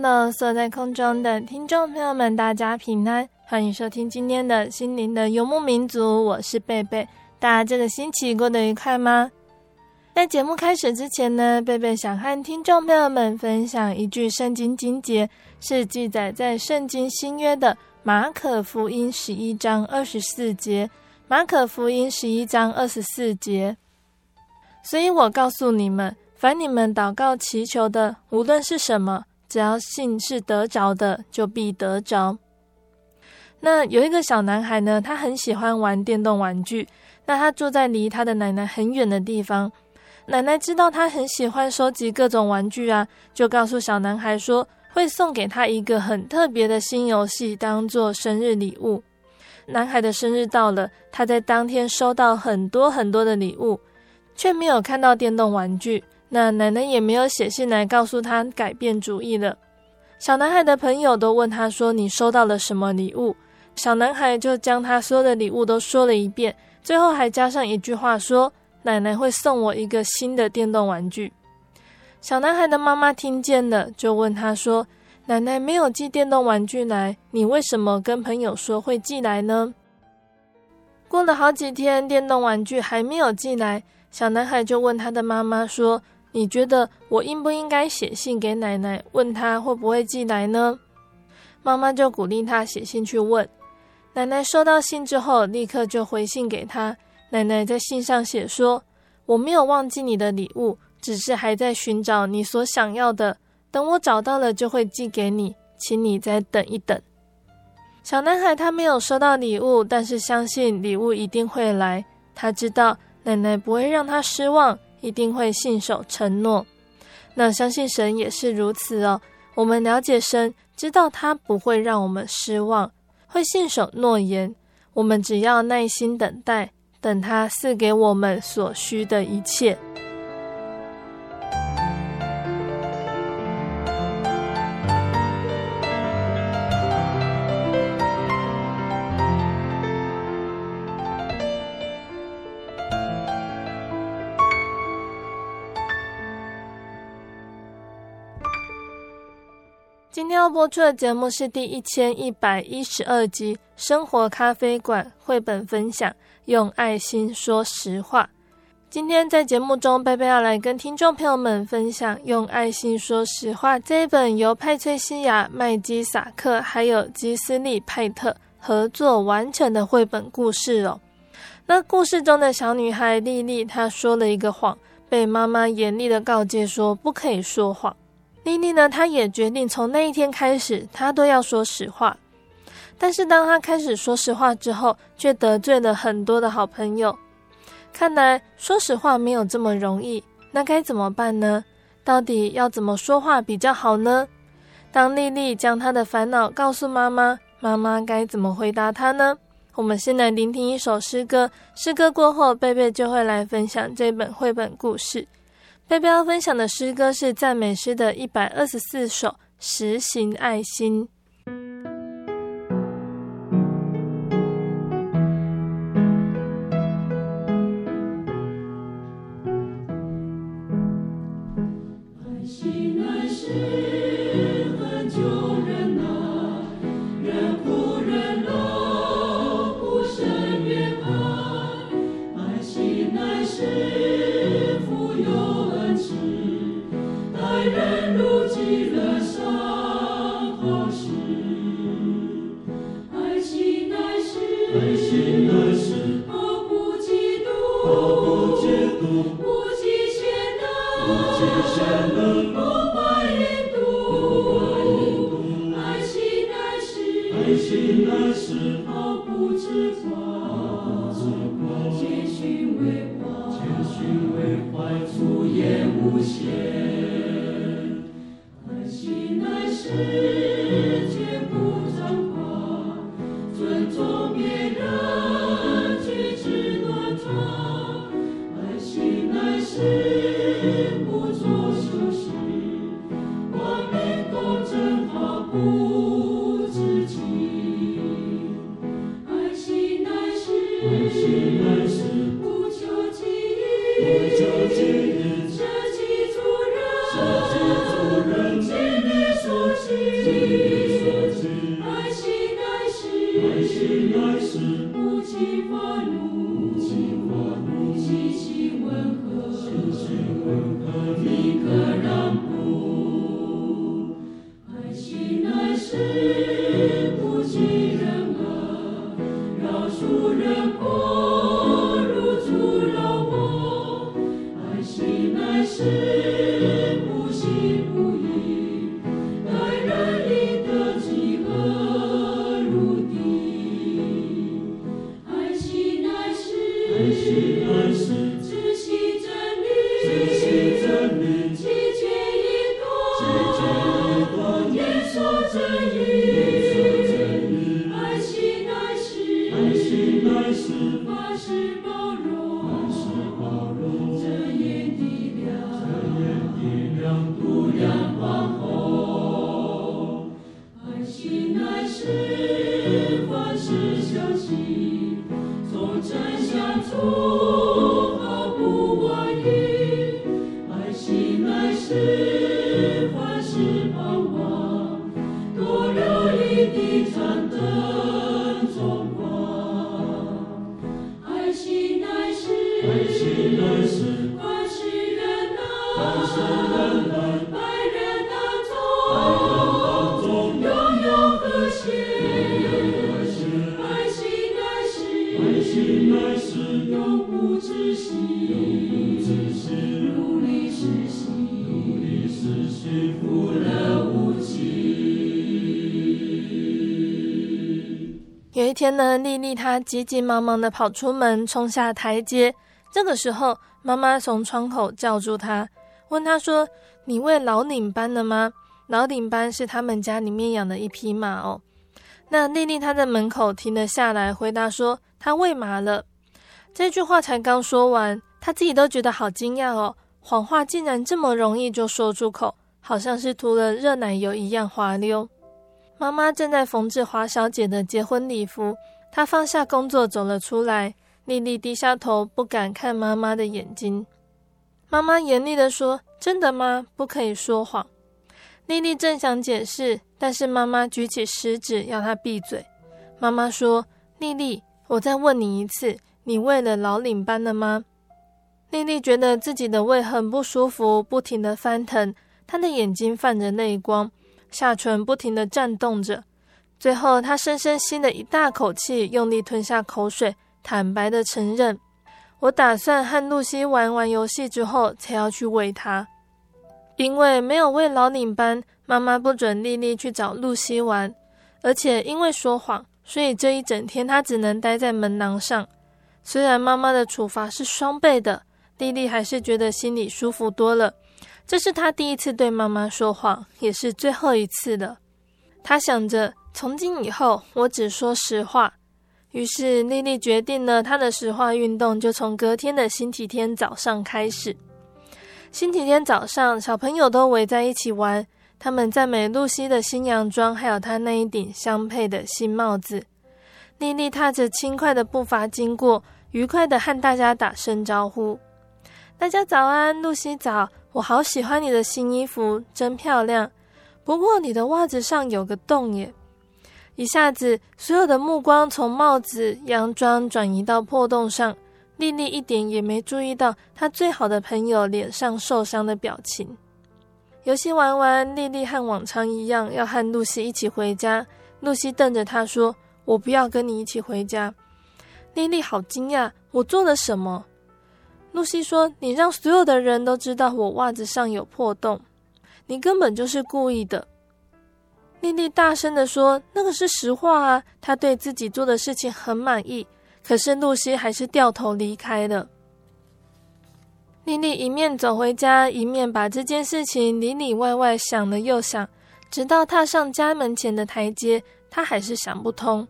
Hello，坐在空中的听众朋友们，大家平安，欢迎收听今天的心灵的游牧民族，我是贝贝。大家这个星期过得愉快吗？在节目开始之前呢，贝贝想和听众朋友们分享一句圣经经节，是记载在圣经新约的马可福音十一章二十四节。马可福音十一章二十四节，所以我告诉你们，凡你们祷告祈求的，无论是什么。只要信是得着的，就必得着。那有一个小男孩呢，他很喜欢玩电动玩具。那他住在离他的奶奶很远的地方。奶奶知道他很喜欢收集各种玩具啊，就告诉小男孩说，会送给他一个很特别的新游戏，当做生日礼物。男孩的生日到了，他在当天收到很多很多的礼物，却没有看到电动玩具。那奶奶也没有写信来告诉他改变主意了。小男孩的朋友都问他说：“你收到了什么礼物？”小男孩就将他所有的礼物都说了一遍，最后还加上一句话说：“奶奶会送我一个新的电动玩具。”小男孩的妈妈听见了，就问他说：“奶奶没有寄电动玩具来，你为什么跟朋友说会寄来呢？”过了好几天，电动玩具还没有寄来，小男孩就问他的妈妈说：你觉得我应不应该写信给奶奶，问她会不会寄来呢？妈妈就鼓励他写信去问。奶奶收到信之后，立刻就回信给他。奶奶在信上写说：“我没有忘记你的礼物，只是还在寻找你所想要的。等我找到了，就会寄给你，请你再等一等。”小男孩他没有收到礼物，但是相信礼物一定会来。他知道奶奶不会让他失望。一定会信守承诺，那相信神也是如此哦。我们了解神，知道他不会让我们失望，会信守诺言。我们只要耐心等待，等他赐给我们所需的一切。今天要播出的节目是第一千一百一十二集《生活咖啡馆》绘本分享，用爱心说实话。今天在节目中，贝贝要来跟听众朋友们分享《用爱心说实话》这一本由派翠西亚·麦基萨克还有基斯利·派特合作完成的绘本故事哦。那故事中的小女孩莉莉，她说了一个谎，被妈妈严厉的告诫说不可以说谎。莉莉呢，她也决定从那一天开始，她都要说实话。但是当她开始说实话之后，却得罪了很多的好朋友。看来说实话没有这么容易，那该怎么办呢？到底要怎么说话比较好呢？当莉莉将她的烦恼告诉妈妈，妈妈该怎么回答她呢？我们先来聆听一首诗歌，诗歌过后，贝贝就会来分享这本绘本故事。贝贝要分享的诗歌是赞美诗的一百二十四首，实行爱心。啊这一。呢，丽丽她急急忙忙地跑出门，冲下台阶。这个时候，妈妈从窗口叫住她，问她说：“你喂老领班了吗？”老领班是他们家里面养的一匹马哦。那丽丽她在门口停了下来，回答说：“她喂马了。”这句话才刚说完，她自己都觉得好惊讶哦，谎话竟然这么容易就说出口，好像是涂了热奶油一样滑溜。妈妈正在缝制华小姐的结婚礼服，她放下工作走了出来。丽丽低下头，不敢看妈妈的眼睛。妈妈严厉地说：“真的吗？不可以说谎。”丽丽正想解释，但是妈妈举起食指要她闭嘴。妈妈说：“丽丽，我再问你一次，你喂了老领班了吗？”丽丽觉得自己的胃很不舒服，不停地翻腾，她的眼睛泛着泪光。下唇不停地颤动着，最后他深深吸了一大口气，用力吞下口水，坦白地承认：“我打算和露西玩完游戏之后，才要去喂她。因为没有喂老领班，妈妈不准丽丽去找露西玩，而且因为说谎，所以这一整天她只能待在门廊上。虽然妈妈的处罚是双倍的，丽丽还是觉得心里舒服多了。”这是他第一次对妈妈说谎，也是最后一次的。他想着，从今以后我只说实话。于是丽丽决定了，她的实话运动就从隔天的星期天早上开始。星期天早上，小朋友都围在一起玩，他们赞美露西的新洋装，还有她那一顶相配的新帽子。丽丽踏着轻快的步伐经过，愉快地和大家打声招呼：“大家早安，露西早。”我好喜欢你的新衣服，真漂亮。不过你的袜子上有个洞耶。一下子，所有的目光从帽子、洋装转移到破洞上。丽丽一点也没注意到她最好的朋友脸上受伤的表情。游戏玩完，丽丽和往常一样要和露西一起回家。露西瞪着她说：“我不要跟你一起回家。”丽丽好惊讶，我做了什么？露西说：“你让所有的人都知道我袜子上有破洞，你根本就是故意的。”丽丽大声地说：“那个是实话啊！”她对自己做的事情很满意，可是露西还是掉头离开了。丽丽一面走回家，一面把这件事情里里外外想了又想，直到踏上家门前的台阶，她还是想不通。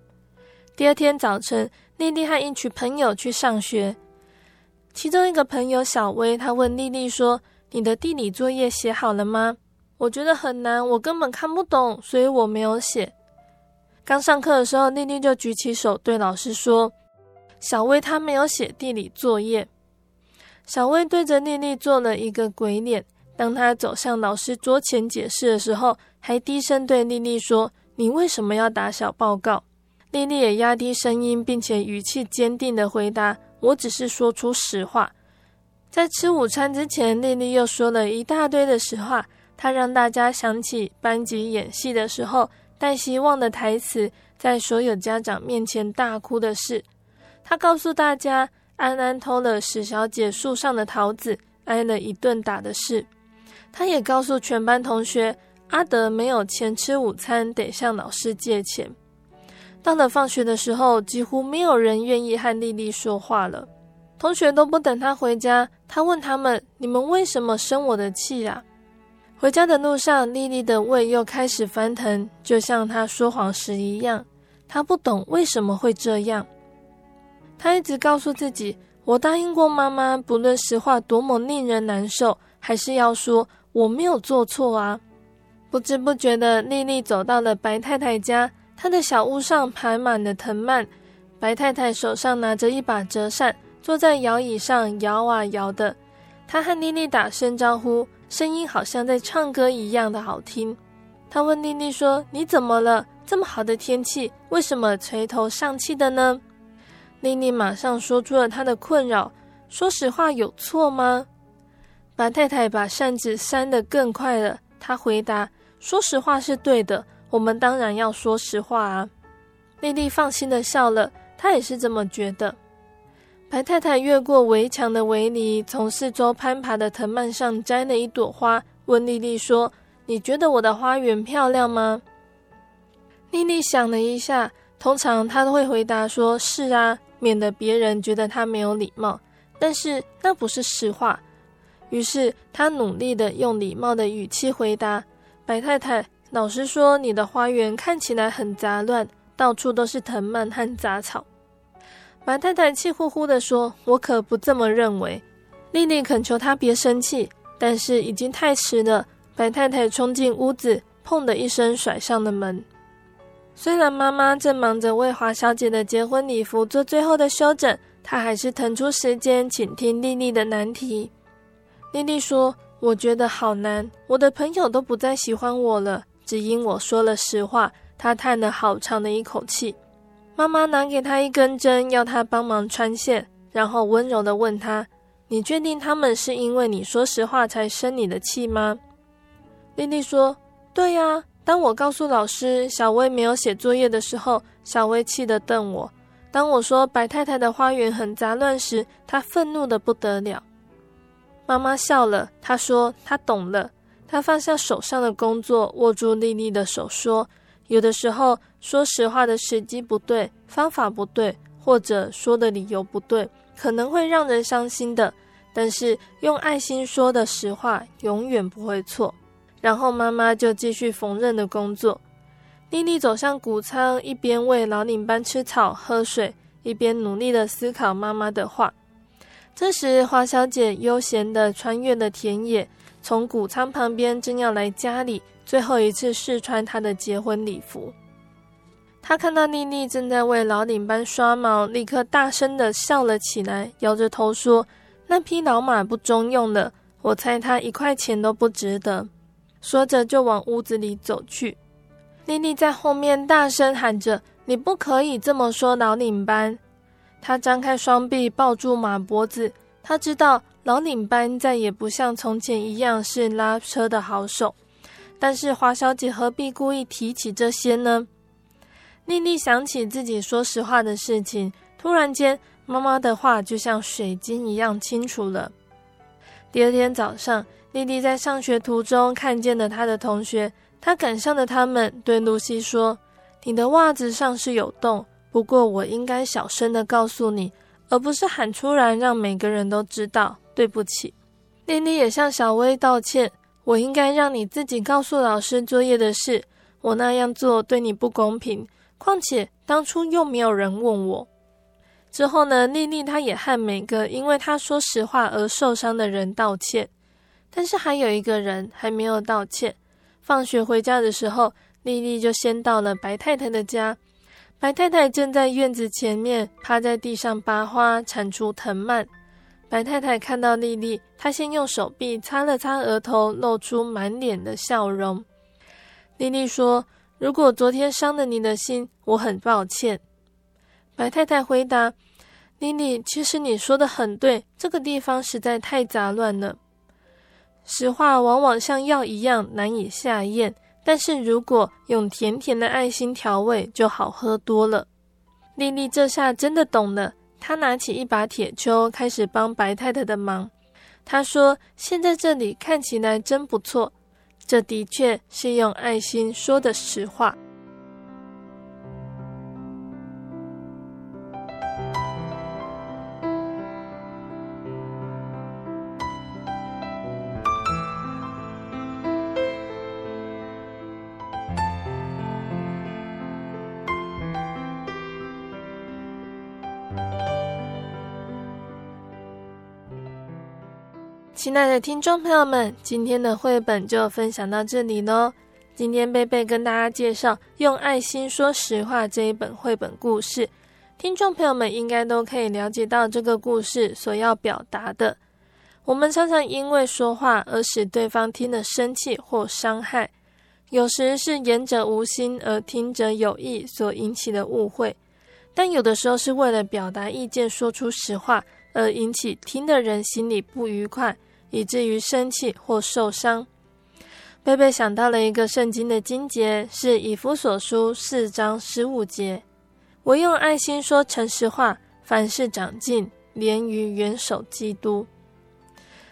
第二天早晨，丽丽和一群朋友去上学，其中一个朋友小薇，她问丽丽说：“你的地理作业写好了吗？”“我觉得很难，我根本看不懂，所以我没有写。”刚上课的时候，丽丽就举起手对老师说：“小薇她没有写地理作业。”小薇对着丽丽做了一个鬼脸。当她走向老师桌前解释的时候，还低声对丽丽说：“你为什么要打小报告？”丽丽也压低声音，并且语气坚定地回答：“我只是说出实话。”在吃午餐之前，丽丽又说了一大堆的实话。她让大家想起班级演戏的时候，带希望的台词，在所有家长面前大哭的事。她告诉大家，安安偷了史小姐树上的桃子，挨了一顿打的事。她也告诉全班同学，阿德没有钱吃午餐，得向老师借钱。到了放学的时候，几乎没有人愿意和丽丽说话了。同学都不等她回家，她问他们：“你们为什么生我的气啊？”回家的路上，丽丽的胃又开始翻腾，就像她说谎时一样。她不懂为什么会这样。他一直告诉自己：“我答应过妈妈，不论实话多么令人难受，还是要说我没有做错啊。”不知不觉的，丽丽走到了白太太家。她的小屋上排满了藤蔓。白太太手上拿着一把折扇，坐在摇椅上摇啊摇的。她和丽丽打声招呼，声音好像在唱歌一样的好听。她问丽丽说：“你怎么了？这么好的天气，为什么垂头丧气的呢？”丽丽马上说出了她的困扰。说实话有错吗？白太太把扇子扇得更快了。她回答：“说实话是对的，我们当然要说实话啊。”丽丽放心地笑了，她也是这么觉得。白太太越过围墙的围篱，从四周攀爬的藤蔓上摘了一朵花，问丽丽说：“你觉得我的花园漂亮吗？”丽丽想了一下，通常她都会回答说：“是啊。”免得别人觉得她没有礼貌，但是那不是实话。于是她努力地用礼貌的语气回答：“白太太，老师说，你的花园看起来很杂乱，到处都是藤蔓和杂草。”白太太气呼呼地说：“我可不这么认为。”丽丽恳求她别生气，但是已经太迟了。白太太冲进屋子，砰的一声甩上了门。虽然妈妈正忙着为华小姐的结婚礼服做最后的修整，她还是腾出时间倾听丽丽的难题。丽丽说：“我觉得好难，我的朋友都不再喜欢我了，只因我说了实话。”她叹了好长的一口气。妈妈拿给她一根针，要她帮忙穿线，然后温柔的问她：“你确定他们是因为你说实话才生你的气吗？”丽丽说：“对呀。”当我告诉老师小薇没有写作业的时候，小薇气得瞪我；当我说白太太的花园很杂乱时，她愤怒的不得了。妈妈笑了，她说她懂了。她放下手上的工作，握住丽丽的手，说：“有的时候说实话的时机不对，方法不对，或者说的理由不对，可能会让人伤心的。但是用爱心说的实话，永远不会错。”然后妈妈就继续缝纫的工作。丽丽走向谷仓，一边喂老领班吃草喝水，一边努力地思考妈妈的话。这时，华小姐悠闲地穿越了田野，从谷仓旁边正要来家里，最后一次试穿她的结婚礼服。她看到丽丽正在为老领班刷毛，立刻大声地笑了起来，摇着头说：“那匹老马不中用了，我猜它一块钱都不值得。”说着，就往屋子里走去。丽丽在后面大声喊着：“你不可以这么说，老领班！”他张开双臂抱住马脖子。他知道老领班再也不像从前一样是拉车的好手，但是华小姐何必故意提起这些呢？丽丽想起自己说实话的事情，突然间，妈妈的话就像水晶一样清楚了。第二天早上，丽丽在上学途中看见了她的同学，她赶上了他们，对露西说：“你的袜子上是有洞，不过我应该小声的告诉你。”而不是喊出来让每个人都知道。对不起，丽丽也向小薇道歉。我应该让你自己告诉老师作业的事。我那样做对你不公平。况且当初又没有人问我。之后呢，丽丽她也和每个因为她说实话而受伤的人道歉。但是还有一个人还没有道歉。放学回家的时候，丽丽就先到了白太太的家。白太太正在院子前面趴在地上拔花，铲除藤蔓。白太太看到丽丽，她先用手臂擦了擦额头，露出满脸的笑容。丽丽说：“如果昨天伤了你的心，我很抱歉。”白太太回答：“丽丽，其实你说的很对，这个地方实在太杂乱了。实话往往像药一样难以下咽。”但是如果用甜甜的爱心调味，就好喝多了。丽丽这下真的懂了，他拿起一把铁锹，开始帮白太太的忙。他说：“现在这里看起来真不错，这的确是用爱心说的实话。”亲爱的听众朋友们，今天的绘本就分享到这里喽。今天贝贝跟大家介绍《用爱心说实话》这一本绘本故事，听众朋友们应该都可以了解到这个故事所要表达的。我们常常因为说话而使对方听了生气或伤害，有时是言者无心而听者有意所引起的误会，但有的时候是为了表达意见说出实话而引起听的人心里不愉快。以至于生气或受伤。贝贝想到了一个圣经的经节，是以弗所书四章十五节：“我用爱心说诚实话，凡事长进，连于元首基督。”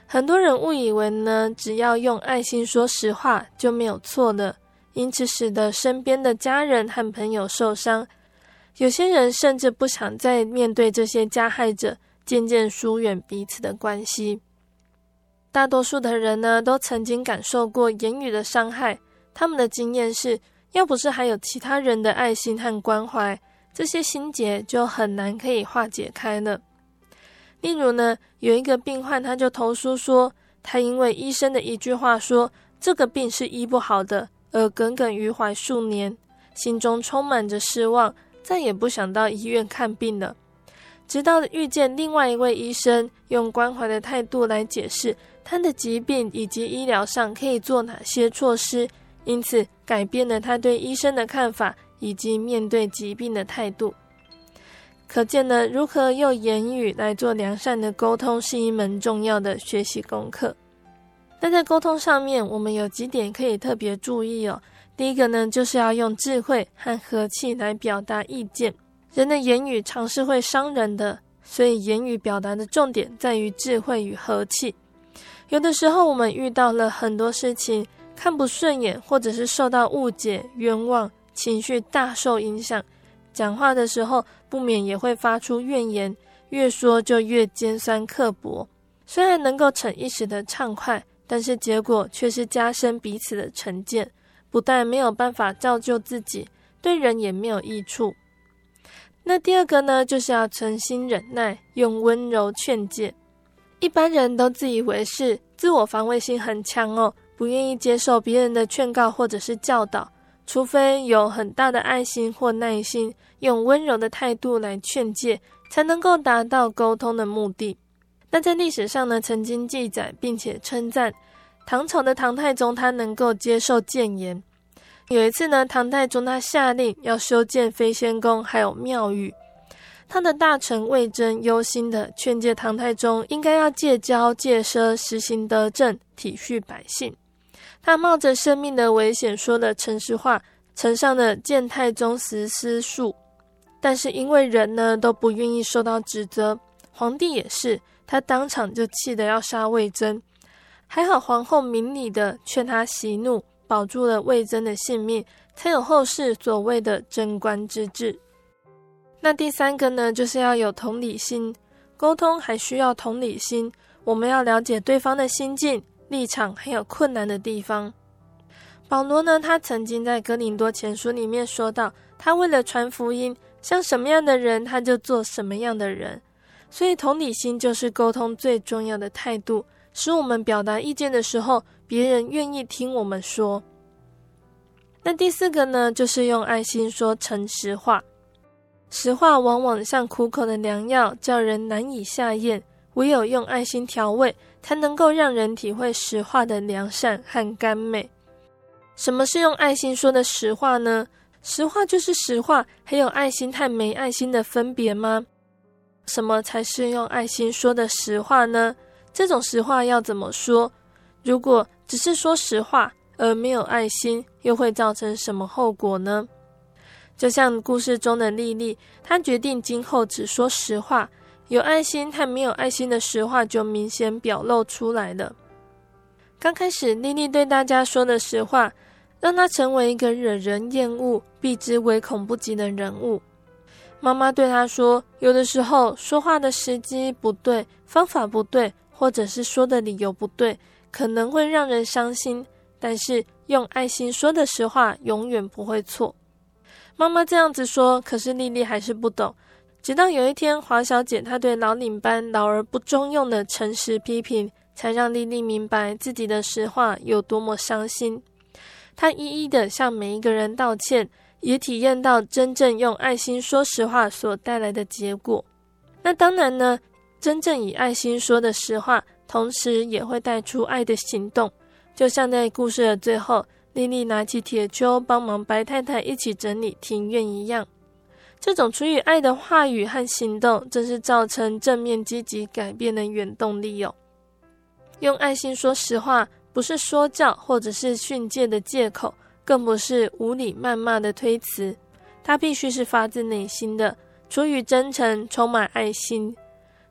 很多人误以为呢，只要用爱心说实话就没有错了，因此使得身边的家人和朋友受伤。有些人甚至不想再面对这些加害者，渐渐疏远彼此的关系。大多数的人呢，都曾经感受过言语的伤害。他们的经验是，要不是还有其他人的爱心和关怀，这些心结就很难可以化解开了。例如呢，有一个病患，他就投诉说，他因为医生的一句话说这个病是医不好的，而耿耿于怀数年，心中充满着失望，再也不想到医院看病了。直到遇见另外一位医生，用关怀的态度来解释。他的疾病以及医疗上可以做哪些措施？因此改变了他对医生的看法以及面对疾病的态度。可见呢，如何用言语来做良善的沟通是一门重要的学习功课。那在沟通上面，我们有几点可以特别注意哦。第一个呢，就是要用智慧和和气来表达意见。人的言语常是会伤人的，所以言语表达的重点在于智慧与和气。有的时候，我们遇到了很多事情，看不顺眼，或者是受到误解、冤枉，情绪大受影响。讲话的时候，不免也会发出怨言，越说就越尖酸刻薄。虽然能够逞一时的畅快，但是结果却是加深彼此的成见，不但没有办法造就自己，对人也没有益处。那第二个呢，就是要存心忍耐，用温柔劝诫。一般人都自以为是，自我防卫心很强哦，不愿意接受别人的劝告或者是教导，除非有很大的爱心或耐心，用温柔的态度来劝诫，才能够达到沟通的目的。那在历史上呢，曾经记载并且称赞唐朝的唐太宗，他能够接受谏言。有一次呢，唐太宗他下令要修建飞仙宫，还有庙宇。他的大臣魏征忧心地劝诫唐太宗，应该要戒骄戒奢，实行德政，体恤百姓。他冒着生命的危险说了诚实话，呈上了谏太宗实司书。但是因为人呢都不愿意受到指责，皇帝也是，他当场就气得要杀魏征。还好皇后明理的劝他息怒，保住了魏征的性命，才有后世所谓的贞观之治。那第三个呢，就是要有同理心，沟通还需要同理心，我们要了解对方的心境、立场，还有困难的地方。保罗呢，他曾经在哥林多前书里面说到，他为了传福音，像什么样的人，他就做什么样的人。所以同理心就是沟通最重要的态度，使我们表达意见的时候，别人愿意听我们说。那第四个呢，就是用爱心说诚实话。实话往往像苦口的良药，叫人难以下咽。唯有用爱心调味，才能够让人体会实话的良善和甘美。什么是用爱心说的实话呢？实话就是实话，还有爱心和没爱心的分别吗？什么才是用爱心说的实话呢？这种实话要怎么说？如果只是说实话而没有爱心，又会造成什么后果呢？就像故事中的丽丽，她决定今后只说实话，有爱心和没有爱心的实话就明显表露出来了。刚开始，丽丽对大家说的实话，让她成为一个惹人厌恶、避之唯恐不及的人物。妈妈对她说：“有的时候说话的时机不对，方法不对，或者是说的理由不对，可能会让人伤心。但是用爱心说的实话，永远不会错。”妈妈这样子说，可是丽丽还是不懂。直到有一天，华小姐她对老领班老而不中用的诚实批评，才让丽丽明白自己的实话有多么伤心。她一一的向每一个人道歉，也体验到真正用爱心说实话所带来的结果。那当然呢，真正以爱心说的实话，同时也会带出爱的行动，就像在故事的最后。丽丽拿起铁锹帮忙白太太一起整理庭院一样，这种出于爱的话语和行动，正是造成正面积极改变的原动力哟。用爱心说实话，不是说教或者是训诫的借口，更不是无理谩骂的推辞，它必须是发自内心的，出于真诚，充满爱心。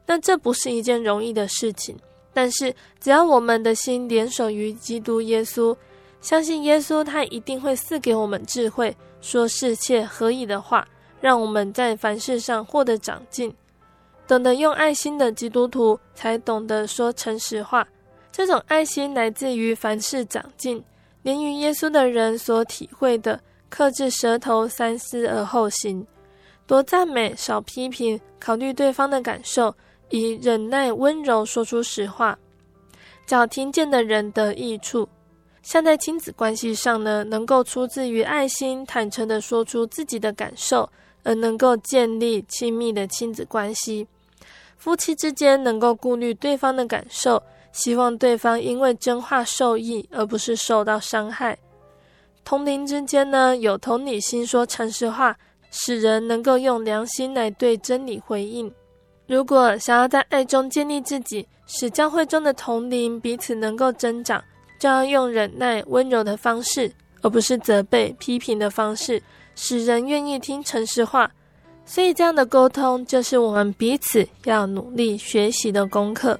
那这不是一件容易的事情，但是只要我们的心联手于基督耶稣。相信耶稣，他一定会赐给我们智慧，说适切合宜的话，让我们在凡事上获得长进。懂得用爱心的基督徒，才懂得说诚实话。这种爱心来自于凡事长进，连于耶稣的人所体会的，克制舌头，三思而后行，多赞美，少批评，考虑对方的感受，以忍耐温柔说出实话，叫听见的人得益处。像在亲子关系上呢，能够出自于爱心，坦诚地说出自己的感受，而能够建立亲密的亲子关系。夫妻之间能够顾虑对方的感受，希望对方因为真话受益，而不是受到伤害。同龄之间呢，有同理心，说诚实话，使人能够用良心来对真理回应。如果想要在爱中建立自己，使教会中的同龄彼此能够增长。就要用忍耐、温柔的方式，而不是责备、批评的方式，使人愿意听诚实话。所以，这样的沟通就是我们彼此要努力学习的功课。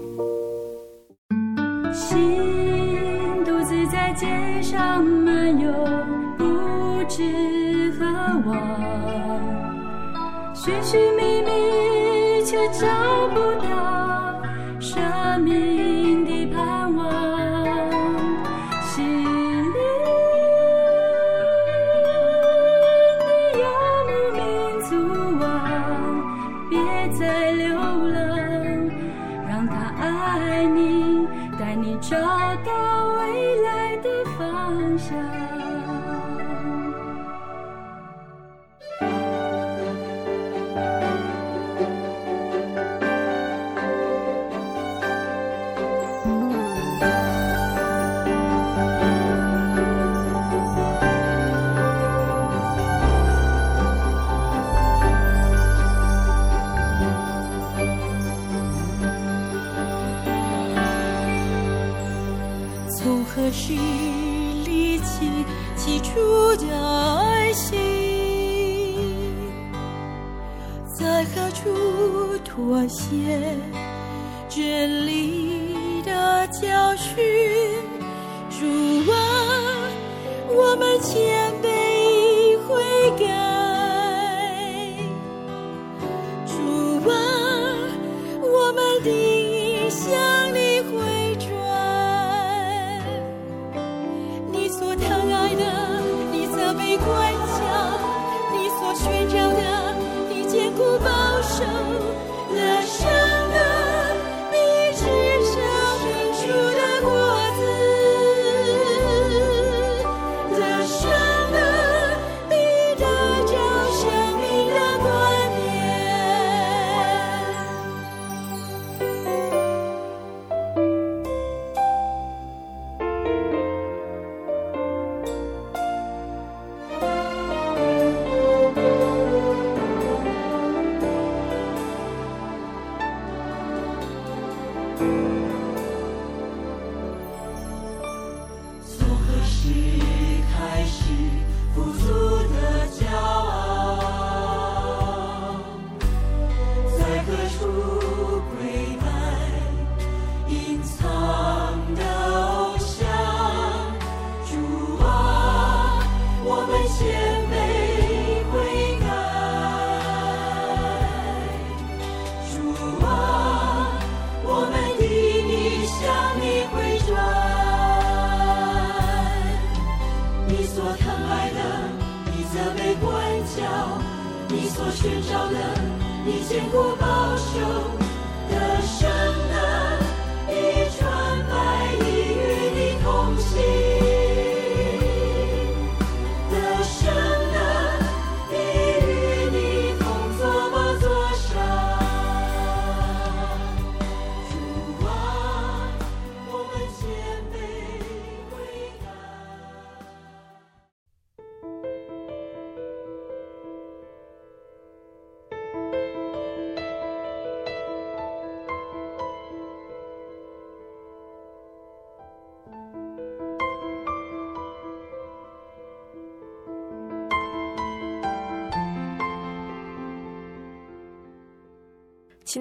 上漫游，不知何往，寻寻觅觅却找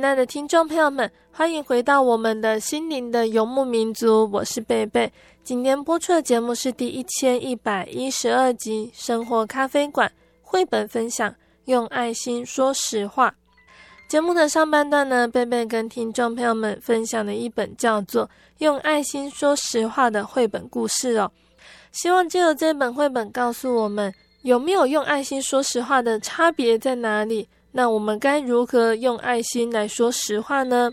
亲爱的听众朋友们，欢迎回到我们的心灵的游牧民族，我是贝贝。今天播出的节目是第一千一百一十二集《生活咖啡馆》绘本分享，用爱心说实话。节目的上半段呢，贝贝跟听众朋友们分享了一本叫做《用爱心说实话》的绘本故事哦。希望借由这本绘本告诉我们，有没有用爱心说实话的差别在哪里？那我们该如何用爱心来说实话呢？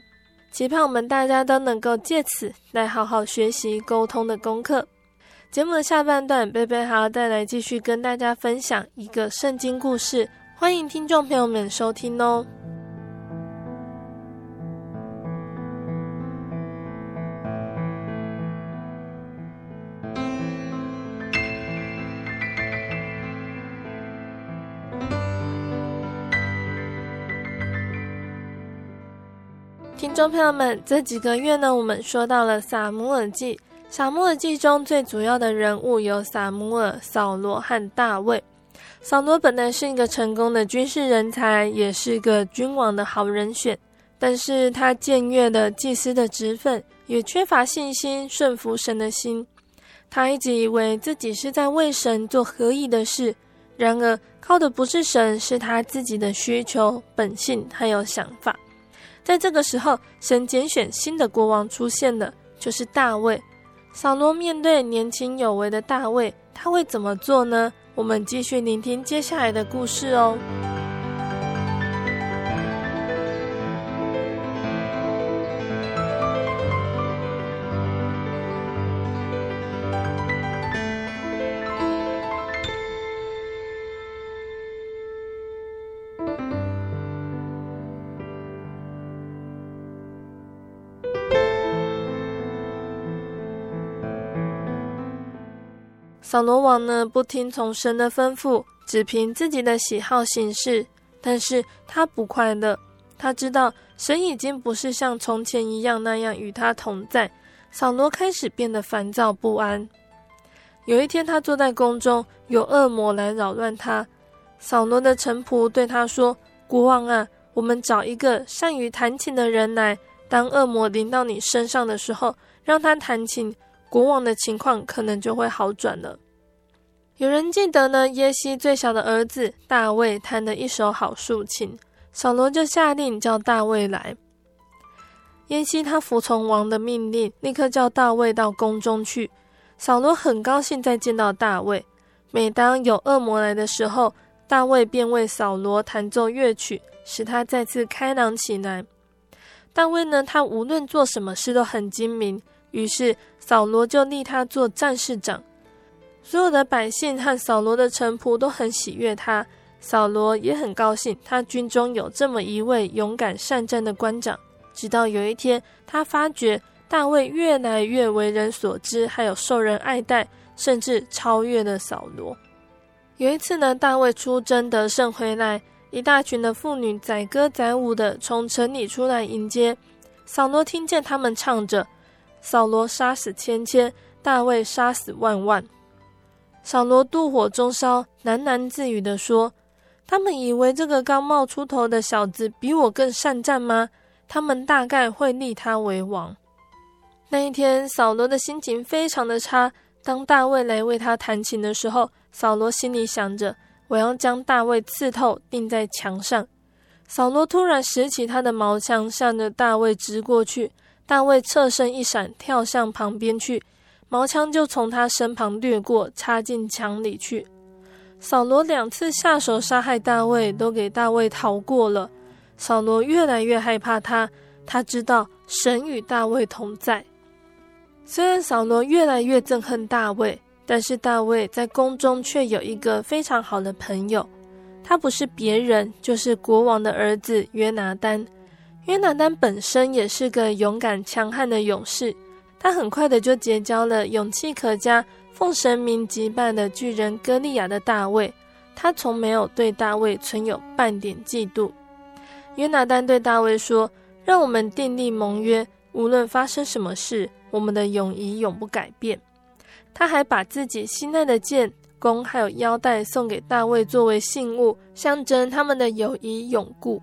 期盼我们大家都能够借此来好好学习沟通的功课。节目的下半段，贝贝还要带来继续跟大家分享一个圣经故事，欢迎听众朋友们收听哦。众朋友们，这几个月呢，我们说到了撒母耳记。撒母耳记中最主要的人物有撒母耳、扫罗和大卫。扫罗本来是一个成功的军事人才，也是个君王的好人选，但是他僭越了祭司的职分，也缺乏信心顺服神的心。他一直以为自己是在为神做合意的事，然而靠的不是神，是他自己的需求、本性还有想法。在这个时候，神拣选新的国王出现了，就是大卫。扫罗面对年轻有为的大卫，他会怎么做呢？我们继续聆听接下来的故事哦。扫罗王呢，不听从神的吩咐，只凭自己的喜好行事。但是他不快乐，他知道神已经不是像从前一样那样与他同在。扫罗开始变得烦躁不安。有一天，他坐在宫中，有恶魔来扰乱他。扫罗的臣仆对他说：“国王啊，我们找一个善于弹琴的人来，当恶魔临到你身上的时候，让他弹琴。”国王的情况可能就会好转了。有人记得呢，耶西最小的儿子大卫弹的一手好竖琴，扫罗就下令叫大卫来。耶西他服从王的命令，立刻叫大卫到宫中去。扫罗很高兴再见到大卫。每当有恶魔来的时候，大卫便为扫罗弹奏乐曲，使他再次开朗起来。大卫呢，他无论做什么事都很精明。于是扫罗就立他做战士长，所有的百姓和扫罗的臣仆都很喜悦他，扫罗也很高兴，他军中有这么一位勇敢善战的官长。直到有一天，他发觉大卫越来越为人所知，还有受人爱戴，甚至超越了扫罗。有一次呢，大卫出征得胜回来，一大群的妇女载歌载舞的从城里出来迎接，扫罗听见他们唱着。扫罗杀死千千，大卫杀死万万。扫罗妒火中烧，喃喃自语地说：“他们以为这个刚冒出头的小子比我更善战吗？他们大概会立他为王。”那一天，扫罗的心情非常的差。当大卫来为他弹琴的时候，扫罗心里想着：“我要将大卫刺透，钉在墙上。”扫罗突然拾起他的矛枪，向着大卫直过去。大卫侧身一闪，跳向旁边去，矛枪就从他身旁掠过，插进墙里去。扫罗两次下手杀害大卫，都给大卫逃过了。扫罗越来越害怕他，他知道神与大卫同在。虽然扫罗越来越憎恨大卫，但是大卫在宫中却有一个非常好的朋友，他不是别人，就是国王的儿子约拿单。约拿单本身也是个勇敢强悍的勇士，他很快的就结交了勇气可嘉、奉神明击败的巨人歌利亚的大卫。他从没有对大卫存有半点嫉妒。约拿单对大卫说：“让我们订立盟约，无论发生什么事，我们的友谊永不改变。”他还把自己心爱的剑、弓还有腰带送给大卫作为信物，象征他们的友谊永固。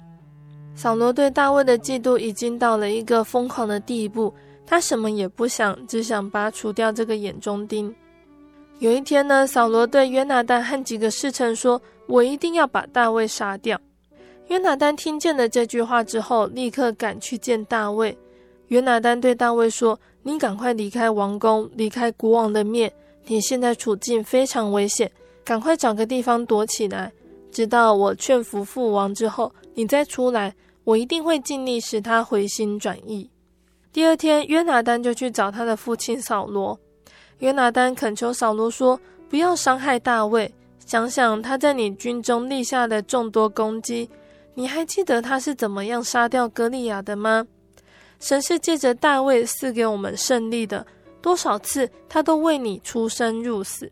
扫罗对大卫的嫉妒已经到了一个疯狂的地步，他什么也不想，只想拔除掉这个眼中钉。有一天呢，扫罗对约拿单和几个侍臣说：“我一定要把大卫杀掉。”约拿单听见了这句话之后，立刻赶去见大卫。约拿单对大卫说：“你赶快离开王宫，离开国王的面，你现在处境非常危险，赶快找个地方躲起来，直到我劝服父王之后，你再出来。我一定会尽力使他回心转意。第二天，约拿单就去找他的父亲扫罗。约拿单恳求扫罗说：“不要伤害大卫，想想他在你军中立下的众多功绩，你还记得他是怎么样杀掉歌利亚的吗？神是借着大卫赐给我们胜利的，多少次他都为你出生入死。”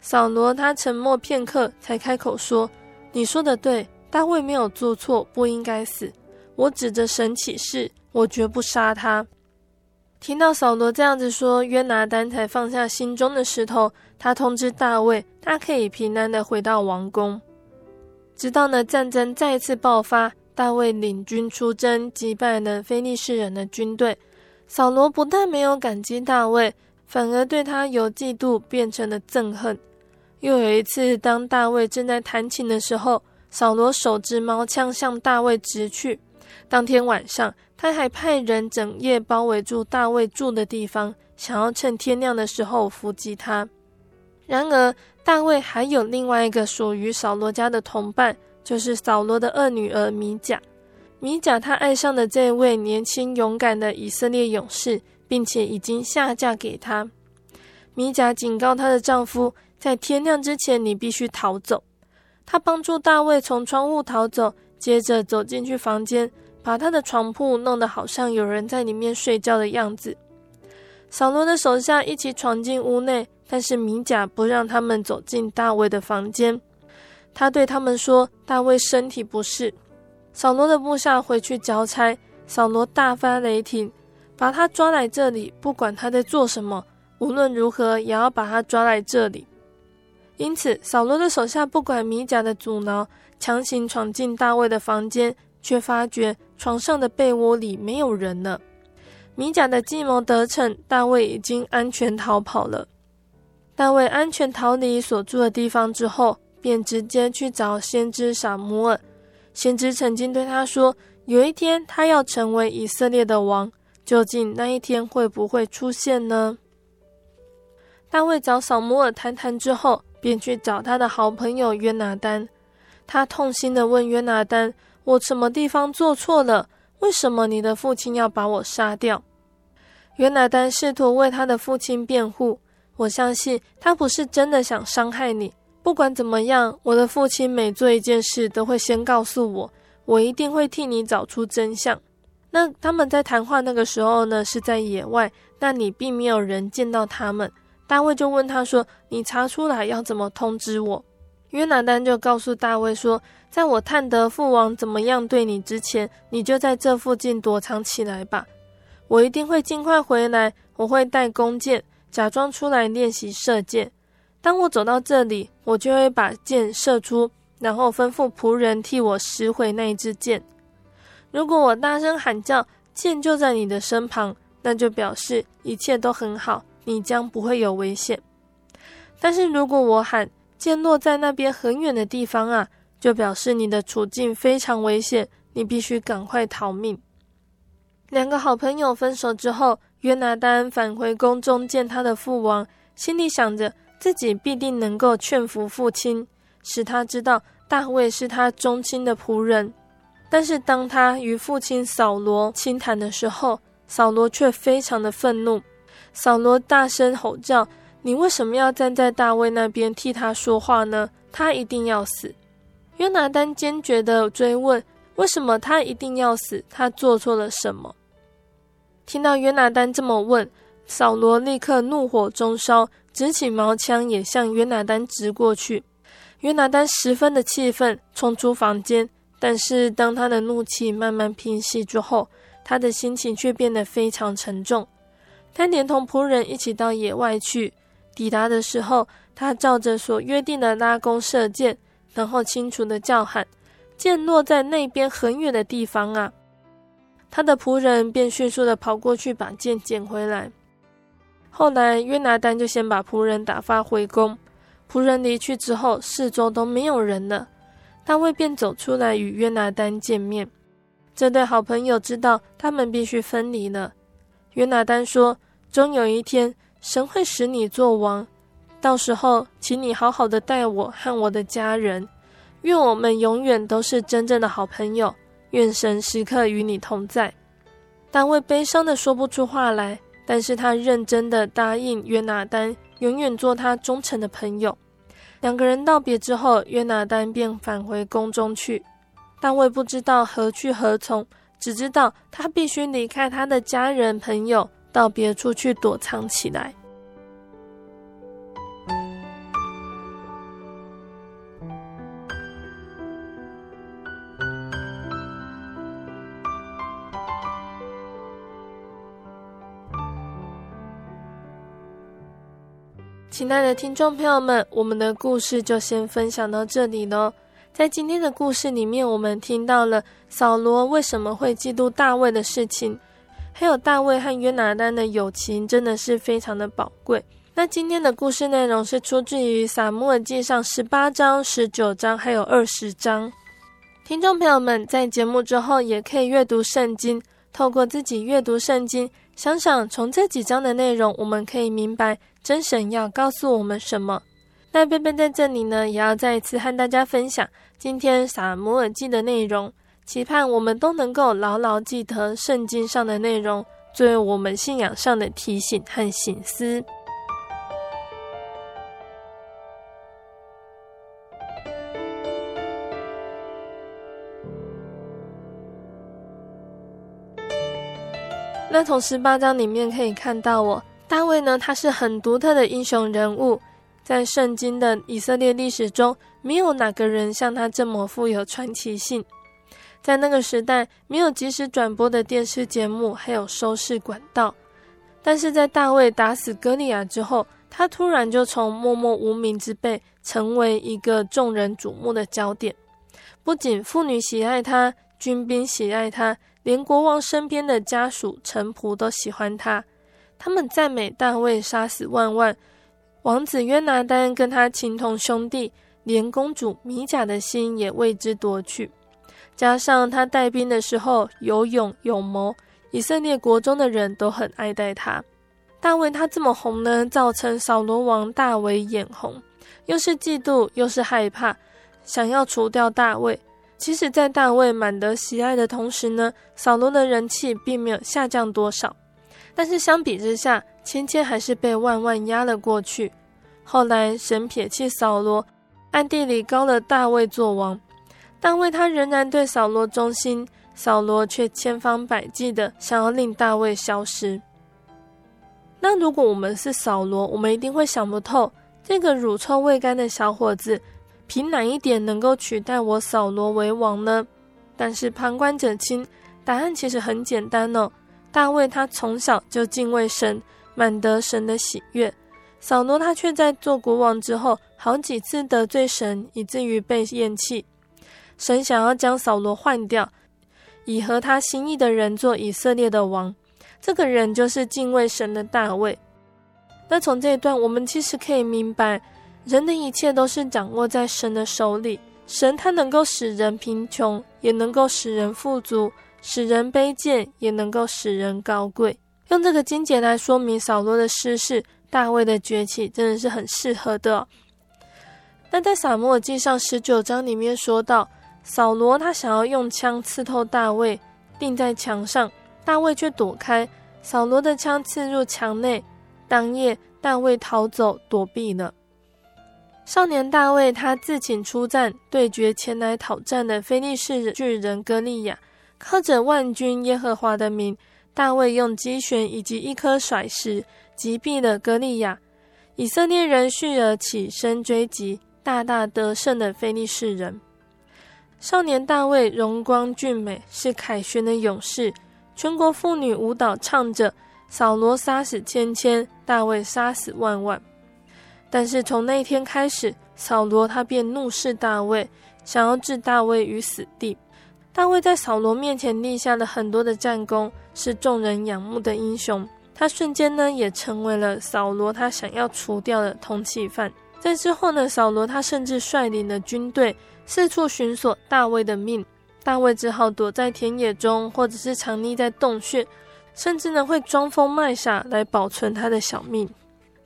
扫罗他沉默片刻，才开口说：“你说的对。”大卫没有做错，不应该死。我指着神起誓，我绝不杀他。听到扫罗这样子说，约拿单才放下心中的石头。他通知大卫，他可以平安的回到王宫。直到呢战争再次爆发，大卫领军出征，击败了非利士人的军队。扫罗不但没有感激大卫，反而对他由嫉妒变成了憎恨。又有一次，当大卫正在弹琴的时候，扫罗手执矛枪向大卫直去。当天晚上，他还派人整夜包围住大卫住的地方，想要趁天亮的时候伏击他。然而，大卫还有另外一个属于扫罗家的同伴，就是扫罗的二女儿米甲。米甲她爱上了这位年轻勇敢的以色列勇士，并且已经下嫁给他。米甲警告她的丈夫，在天亮之前，你必须逃走。他帮助大卫从窗户逃走，接着走进去房间，把他的床铺弄得好像有人在里面睡觉的样子。扫罗的手下一起闯进屋内，但是米甲不让他们走进大卫的房间。他对他们说：“大卫身体不适。”扫罗的部下回去交差，扫罗大发雷霆，把他抓来这里，不管他在做什么，无论如何也要把他抓来这里。因此，扫罗的手下不管米甲的阻挠，强行闯进大卫的房间，却发觉床上的被窝里没有人了。米甲的计谋得逞，大卫已经安全逃跑了。大卫安全逃离所住的地方之后，便直接去找先知撒母耳。先知曾经对他说，有一天他要成为以色列的王，究竟那一天会不会出现呢？大卫找撒母耳谈谈之后，便去找他的好朋友约拿丹，他痛心的问约拿丹：“我什么地方做错了？为什么你的父亲要把我杀掉？”约拿丹试图为他的父亲辩护：“我相信他不是真的想伤害你。不管怎么样，我的父亲每做一件事都会先告诉我，我一定会替你找出真相。”那他们在谈话那个时候呢，是在野外，那你并没有人见到他们。大卫就问他说：“你查出来要怎么通知我？”约拿单就告诉大卫说：“在我探得父王怎么样对你之前，你就在这附近躲藏起来吧。我一定会尽快回来。我会带弓箭，假装出来练习射箭。当我走到这里，我就会把箭射出，然后吩咐仆人替我拾回那一支箭。如果我大声喊叫，箭就在你的身旁，那就表示一切都很好。”你将不会有危险，但是如果我喊箭落在那边很远的地方啊，就表示你的处境非常危险，你必须赶快逃命。两个好朋友分手之后，约拿单返回宫中见他的父王，心里想着自己必定能够劝服父亲，使他知道大卫是他忠心的仆人。但是当他与父亲扫罗倾谈的时候，扫罗却非常的愤怒。扫罗大声吼叫：“你为什么要站在大卫那边替他说话呢？他一定要死！”约拿单坚决地追问：“为什么他一定要死？他做错了什么？”听到约拿单这么问，扫罗立刻怒火中烧，执起矛枪也向约拿单直过去。约拿单十分的气愤，冲出房间。但是当他的怒气慢慢平息之后，他的心情却变得非常沉重。他连同仆人一起到野外去。抵达的时候，他照着所约定的拉弓射箭，然后清楚的叫喊：“箭落在那边很远的地方啊！”他的仆人便迅速的跑过去把箭捡回来。后来约拿单就先把仆人打发回宫。仆人离去之后，四周都没有人了。大卫便走出来与约拿单见面。这对好朋友知道他们必须分离了。约拿丹说：“终有一天，神会使你做王，到时候，请你好好的待我和我的家人，愿我们永远都是真正的好朋友。愿神时刻与你同在。”大卫悲伤的说不出话来，但是他认真的答应约拿丹永远做他忠诚的朋友。两个人道别之后，约拿丹便返回宫中去。大卫不知道何去何从，只知道他必须离开他的家人朋友，到别处去躲藏起来。亲爱的听众朋友们，我们的故事就先分享到这里喽。在今天的故事里面，我们听到了扫罗为什么会嫉妒大卫的事情，还有大卫和约拿单的友情，真的是非常的宝贵。那今天的故事内容是出自于撒母耳记上十八章、十九章，还有二十章。听众朋友们在节目之后也可以阅读圣经，透过自己阅读圣经，想想从这几章的内容，我们可以明白。真神要告诉我们什么？那贝贝在这里呢，也要再一次和大家分享今天撒母耳记的内容，期盼我们都能够牢牢记得圣经上的内容，作为我们信仰上的提醒和醒思。那从十八章里面可以看到我。大卫呢，他是很独特的英雄人物，在圣经的以色列历史中，没有哪个人像他这么富有传奇性。在那个时代，没有及时转播的电视节目，还有收视管道。但是在大卫打死歌利亚之后，他突然就从默默无名之辈，成为一个众人瞩目的焦点。不仅妇女喜爱他，军兵喜爱他，连国王身边的家属臣仆都喜欢他。他们赞美大卫杀死万万，王子约拿单跟他情同兄弟，连公主米甲的心也为之夺去。加上他带兵的时候有勇有谋，以色列国中的人都很爱戴他。大卫他这么红呢，造成扫罗王大为眼红，又是嫉妒又是害怕，想要除掉大卫。其实，在大卫满得喜爱的同时呢，扫罗的人气并没有下降多少。但是相比之下，芊芊还是被万万压了过去。后来神撇弃扫罗，暗地里膏了大卫做王。大卫他仍然对扫罗忠心，扫罗却千方百计的想要令大卫消失。那如果我们是扫罗，我们一定会想不透，这个乳臭未干的小伙子，凭哪一点能够取代我扫罗为王呢？但是旁观者清，答案其实很简单哦。大卫他从小就敬畏神，满得神的喜悦。扫罗他却在做国王之后，好几次得罪神，以至于被厌弃。神想要将扫罗换掉，以合他心意的人做以色列的王。这个人就是敬畏神的大卫。那从这一段，我们其实可以明白，人的一切都是掌握在神的手里。神他能够使人贫穷，也能够使人富足。使人卑贱，也能够使人高贵。用这个经节来说明扫罗的失势，大卫的崛起，真的是很适合的哦。那在撒母耳记上十九章里面说到，扫罗他想要用枪刺透大卫，钉在墙上，大卫却躲开，扫罗的枪刺入墙内。当夜，大卫逃走躲避了。少年大卫他自请出战，对决前来讨战的非利士巨人歌利亚。靠着万军耶和华的名，大卫用机旋以及一颗甩石击毙了歌利亚。以色列人续而起身追击，大大得胜的非利士人。少年大卫容光俊美，是凯旋的勇士。全国妇女舞蹈唱着：扫罗杀死千千，大卫杀死万万。但是从那天开始，扫罗他便怒视大卫，想要置大卫于死地。大卫在扫罗面前立下了很多的战功，是众人仰慕的英雄。他瞬间呢，也成为了扫罗他想要除掉的通缉犯。在之后呢，扫罗他甚至率领了军队四处寻索大卫的命。大卫只好躲在田野中，或者是藏匿在洞穴，甚至呢会装疯卖傻来保存他的小命。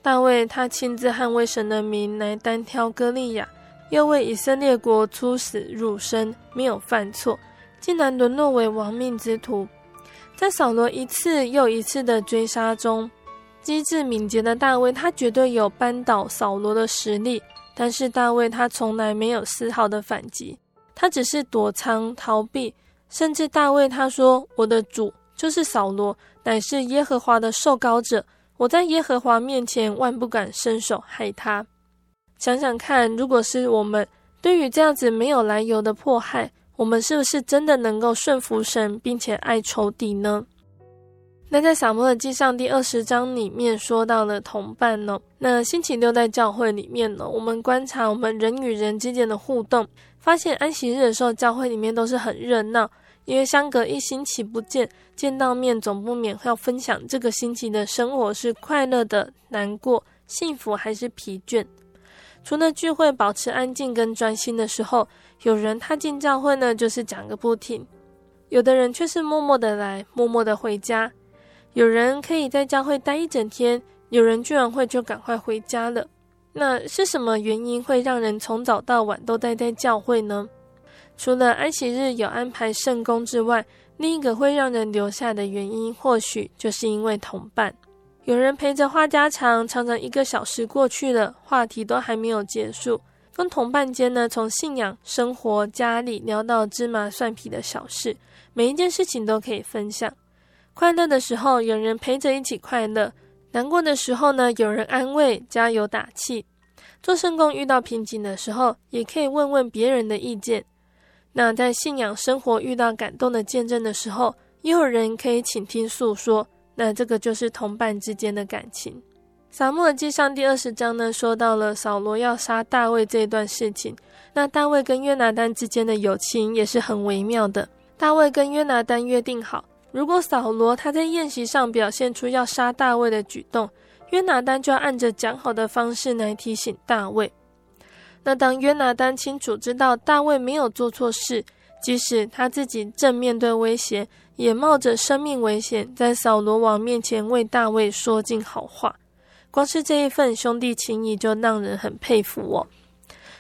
大卫他亲自捍卫神的名来单挑歌利亚，又为以色列国出死入生，没有犯错，竟然沦落为亡命之徒。在扫罗一次又一次的追杀中，机智敏捷的大卫，他绝对有扳倒扫罗的实力。但是大卫他从来没有丝毫的反击，他只是躲藏逃避，甚至大卫他说：“我的主就是扫罗，乃是耶和华的受膏者，我在耶和华面前万不敢伸手害他。”想想看，如果是我们对于这样子没有来由的迫害，我们是不是真的能够顺服神，并且爱仇敌呢？那在撒母耳记上第二十章里面说到了同伴呢。那星期六在教会里面呢，我们观察我们人与人之间的互动，发现安息日的时候，教会里面都是很热闹，因为相隔一星期不见，见到面总不免要分享这个星期的生活是快乐的、难过、幸福还是疲倦。除了聚会保持安静跟专心的时候，有人他进教会呢，就是讲个不停；有的人却是默默的来，默默的回家。有人可以在教会待一整天，有人聚完会就赶快回家了。那是什么原因会让人从早到晚都待在教会呢？除了安息日有安排圣工之外，另一个会让人留下的原因，或许就是因为同伴。有人陪着话家常，常常一个小时过去了，话题都还没有结束。跟同伴间呢，从信仰、生活、家里聊到芝麻蒜皮的小事，每一件事情都可以分享。快乐的时候，有人陪着一起快乐；难过的时候呢，有人安慰、加油打气。做圣工遇到瓶颈的时候，也可以问问别人的意见。那在信仰生活遇到感动的见证的时候，也有人可以倾听诉说。那这个就是同伴之间的感情。撒母耳记上第二十章呢，说到了扫罗要杀大卫这段事情。那大卫跟约拿单之间的友情也是很微妙的。大卫跟约拿单约定好。如果扫罗他在宴席上表现出要杀大卫的举动，约拿单就要按着讲好的方式来提醒大卫。那当约拿单清楚知道大卫没有做错事，即使他自己正面对威胁，也冒着生命危险在扫罗王面前为大卫说尽好话，光是这一份兄弟情谊就让人很佩服哦。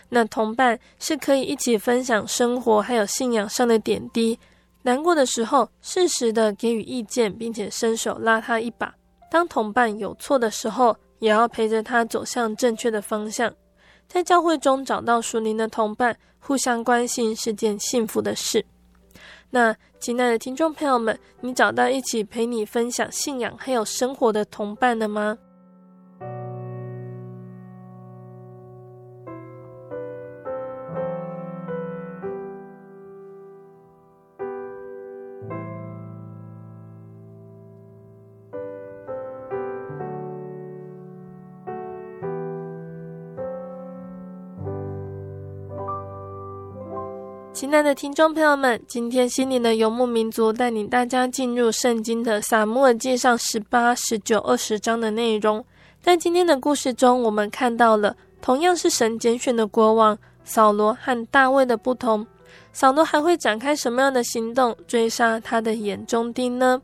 那同伴是可以一起分享生活还有信仰上的点滴。难过的时候，适时的给予意见，并且伸手拉他一把；当同伴有错的时候，也要陪着他走向正确的方向。在教会中找到属灵的同伴，互相关心是件幸福的事。那，亲爱的听众朋友们，你找到一起陪你分享信仰还有生活的同伴了吗？亲爱的听众朋友们，今天心灵的游牧民族带领大家进入圣经的撒母耳记上十八、十九、二十章的内容。在今天的故事中，我们看到了同样是神拣选的国王扫罗和大卫的不同。扫罗还会展开什么样的行动追杀他的眼中钉呢？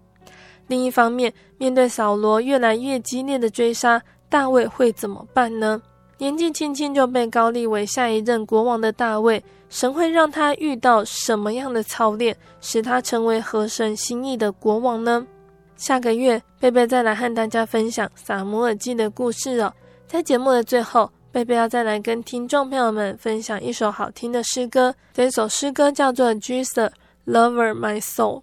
另一方面，面对扫罗越来越激烈的追杀，大卫会怎么办呢？年纪轻轻就被高立为下一任国王的大卫。神会让他遇到什么样的操练，使他成为合神心意的国王呢？下个月，贝贝再来和大家分享撒摩尔记的故事哦。在节目的最后，贝贝要再来跟听众朋友们分享一首好听的诗歌。这首诗歌叫做《Jesus Lover My Soul》。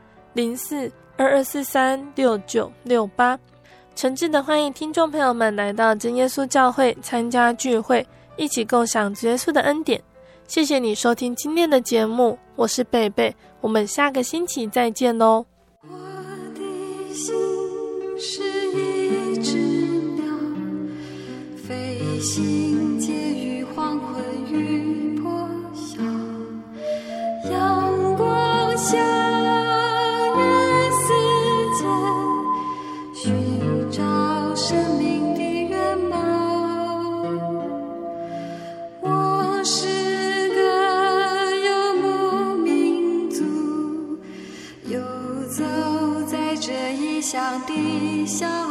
零四二二四三六九六八。诚挚的欢迎听众朋友们来到真耶稣教会参加聚会，一起共享耶稣的恩典。谢谢你收听今天的节目，我是贝贝，我们下个星期再见喽。我的心是一只鸟，飞行介于黄昏与破晓，阳光下。笑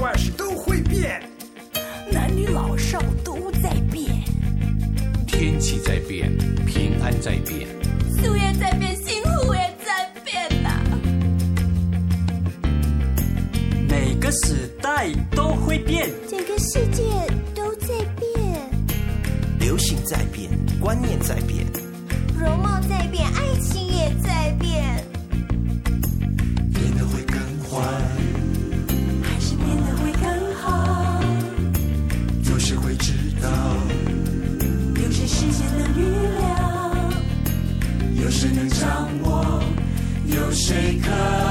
万事都会变，男女老少都在变，天气在变，平安在变，树叶在变，幸福也在变呐。每个时代都会变，整个世界都在变，流行在变，观念在变。time.